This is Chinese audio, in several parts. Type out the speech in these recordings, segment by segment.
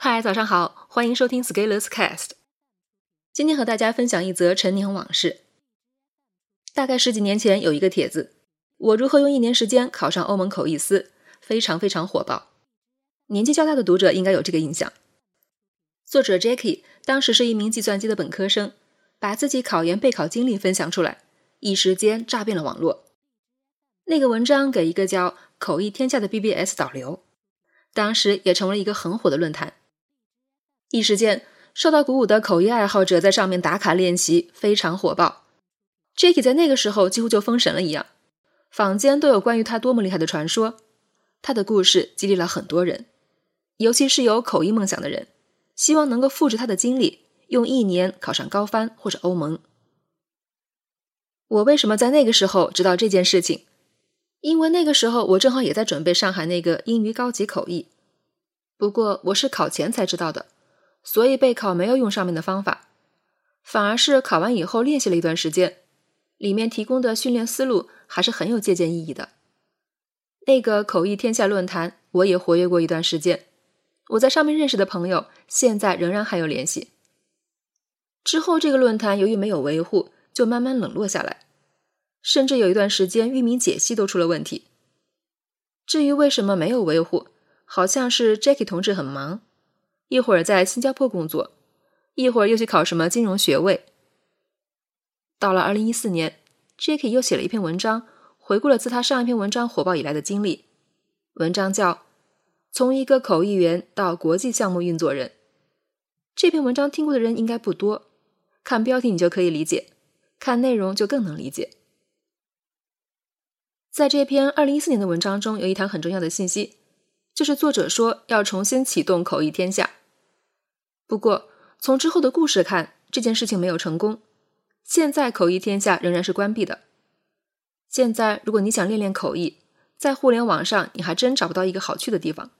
嗨，早上好，欢迎收听 Scalers Cast。今天和大家分享一则陈年往事。大概十几年前有一个帖子，我如何用一年时间考上欧盟口译司，非常非常火爆。年纪较大的读者应该有这个印象。作者 Jackie 当时是一名计算机的本科生，把自己考研备考经历分享出来，一时间炸遍了网络。那个文章给一个叫“口译天下”的 BBS 导流，当时也成为了一个很火的论坛。一时间，受到鼓舞的口译爱好者在上面打卡练习，非常火爆。Jackie 在那个时候几乎就封神了一样，坊间都有关于他多么厉害的传说。他的故事激励了很多人，尤其是有口译梦想的人，希望能够复制他的经历，用一年考上高翻或者欧盟。我为什么在那个时候知道这件事情？因为那个时候我正好也在准备上海那个英语高级口译，不过我是考前才知道的，所以备考没有用上面的方法，反而是考完以后练习了一段时间，里面提供的训练思路还是很有借鉴意义的。那个口译天下论坛我也活跃过一段时间，我在上面认识的朋友现在仍然还有联系。之后这个论坛由于没有维护，就慢慢冷落下来。甚至有一段时间，域名解析都出了问题。至于为什么没有维护，好像是 Jackie 同志很忙，一会儿在新加坡工作，一会儿又去考什么金融学位。到了二零一四年，Jackie 又写了一篇文章，回顾了自他上一篇文章火爆以来的经历。文章叫《从一个口译员到国际项目运作人》。这篇文章听过的人应该不多，看标题你就可以理解，看内容就更能理解。在这篇二零一四年的文章中，有一条很重要的信息，就是作者说要重新启动口译天下。不过，从之后的故事看，这件事情没有成功。现在口译天下仍然是关闭的。现在，如果你想练练口译，在互联网上你还真找不到一个好去的地方。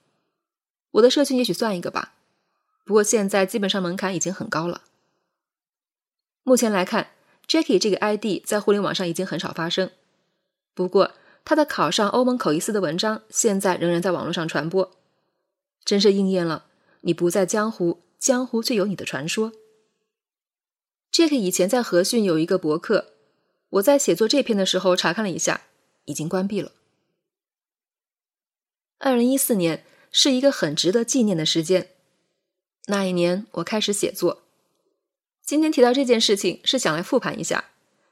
我的社群也许算一个吧，不过现在基本上门槛已经很高了。目前来看，Jackie 这个 ID 在互联网上已经很少发生。不过，他的考上欧盟口译司的文章，现在仍然在网络上传播，真是应验了“你不在江湖，江湖却有你的”传说。Jack 以前在和讯有一个博客，我在写作这篇的时候查看了一下，已经关闭了。二零一四年是一个很值得纪念的时间，那一年我开始写作。今天提到这件事情，是想来复盘一下。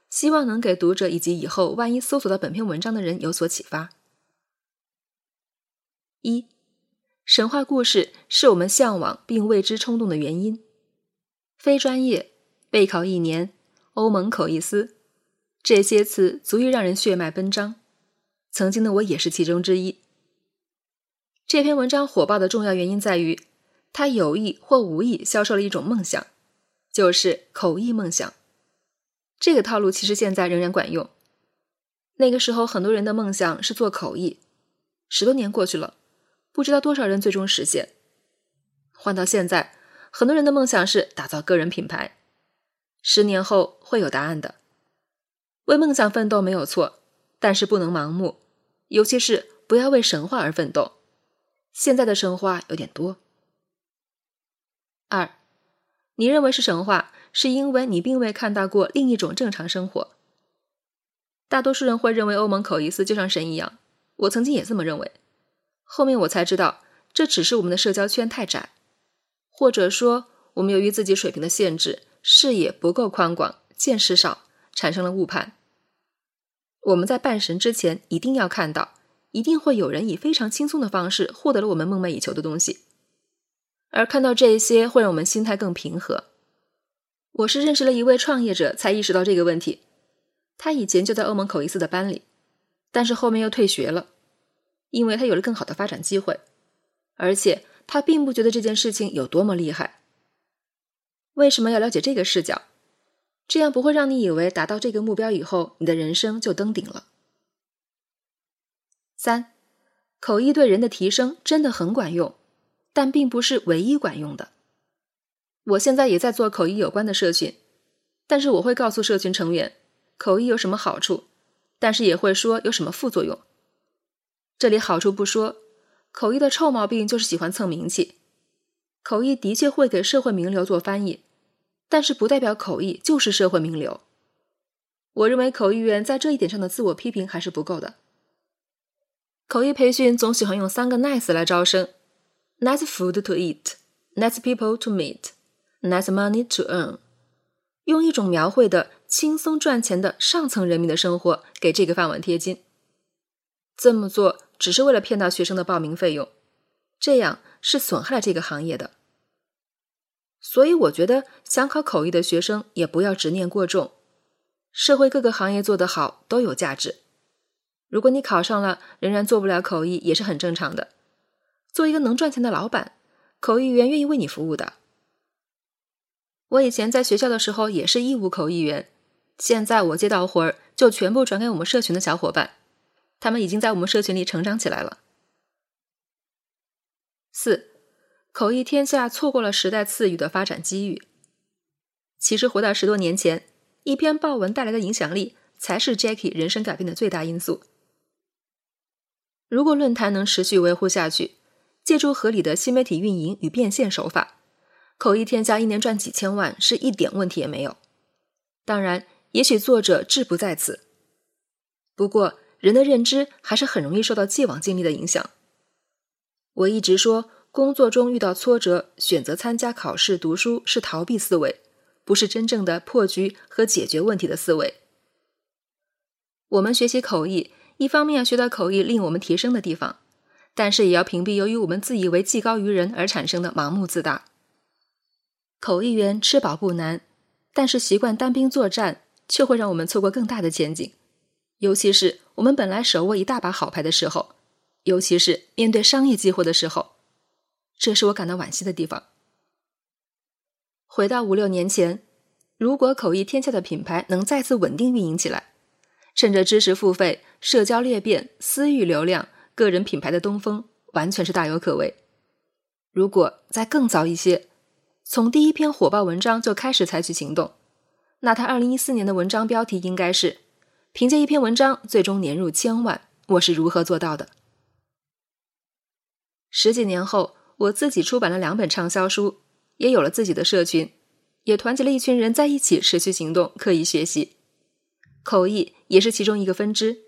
希望能给读者以及以后万一搜索到本篇文章的人有所启发。一，神话故事是我们向往并为之冲动的原因。非专业备考一年，欧盟口译司，这些词足以让人血脉奔张。曾经的我也是其中之一。这篇文章火爆的重要原因在于，它有意或无意销售了一种梦想，就是口译梦想。这个套路其实现在仍然管用。那个时候，很多人的梦想是做口译，十多年过去了，不知道多少人最终实现。换到现在，很多人的梦想是打造个人品牌，十年后会有答案的。为梦想奋斗没有错，但是不能盲目，尤其是不要为神话而奋斗。现在的神话有点多。二，你认为是神话？是因为你并未看到过另一种正常生活。大多数人会认为欧盟口译司就像神一样，我曾经也这么认为。后面我才知道，这只是我们的社交圈太窄，或者说我们由于自己水平的限制，视野不够宽广，见识少，产生了误判。我们在半神之前一定要看到，一定会有人以非常轻松的方式获得了我们梦寐以求的东西，而看到这些会让我们心态更平和。我是认识了一位创业者，才意识到这个问题。他以前就在欧盟口译司的班里，但是后面又退学了，因为他有了更好的发展机会，而且他并不觉得这件事情有多么厉害。为什么要了解这个视角？这样不会让你以为达到这个目标以后，你的人生就登顶了。三，口译对人的提升真的很管用，但并不是唯一管用的。我现在也在做口译有关的社群，但是我会告诉社群成员口译有什么好处，但是也会说有什么副作用。这里好处不说，口译的臭毛病就是喜欢蹭名气。口译的确会给社会名流做翻译，但是不代表口译就是社会名流。我认为口译员在这一点上的自我批评还是不够的。口译培训总喜欢用三个 nice 来招生：nice food to eat，nice people to meet，nice money to earn。用一种描绘的轻松赚钱的上层人民的生活给这个饭碗贴金。这么做只是为了骗到学生的报名费用，这样是损害了这个行业的。所以，我觉得想考口译的学生也不要执念过重。社会各个行业做得好都有价值。如果你考上了，仍然做不了口译，也是很正常的。做一个能赚钱的老板，口译员愿意为你服务的。我以前在学校的时候也是义务口译员，现在我接到活儿就全部转给我们社群的小伙伴，他们已经在我们社群里成长起来了。四，口译天下错过了时代赐予的发展机遇。其实回到十多年前。一篇报文带来的影响力，才是 Jackie 人生改变的最大因素。如果论坛能持续维护下去，借助合理的新媒体运营与变现手法，口译天下一年赚几千万是一点问题也没有。当然，也许作者志不在此。不过，人的认知还是很容易受到既往经历的影响。我一直说，工作中遇到挫折，选择参加考试、读书是逃避思维。不是真正的破局和解决问题的思维。我们学习口译，一方面要学到口译令我们提升的地方，但是也要屏蔽由于我们自以为技高于人而产生的盲目自大。口译员吃饱不难，但是习惯单兵作战，却会让我们错过更大的前景。尤其是我们本来手握一大把好牌的时候，尤其是面对商业机会的时候，这是我感到惋惜的地方。回到五六年前，如果口译天下的品牌能再次稳定运营起来，趁着知识付费、社交裂变、私域流量、个人品牌的东风，完全是大有可为。如果再更早一些，从第一篇火爆文章就开始采取行动，那他二零一四年的文章标题应该是“凭借一篇文章最终年入千万，我是如何做到的？”十几年后，我自己出版了两本畅销书。也有了自己的社群，也团结了一群人在一起持续行动、刻意学习。口译也是其中一个分支。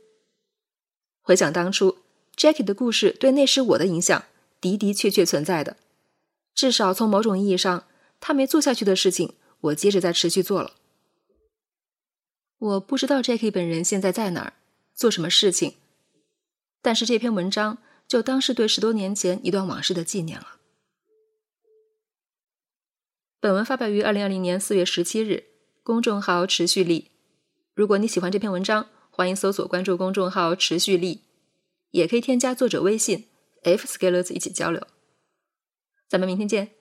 回想当初，Jackie 的故事对那时我的影响的的确确存在的。至少从某种意义上，他没做下去的事情，我接着在持续做了。我不知道 Jackie 本人现在在哪儿，做什么事情，但是这篇文章就当是对十多年前一段往事的纪念了。本文发表于二零二零年四月十七日，公众号持续力。如果你喜欢这篇文章，欢迎搜索关注公众号持续力，也可以添加作者微信 f scalers 一起交流。咱们明天见。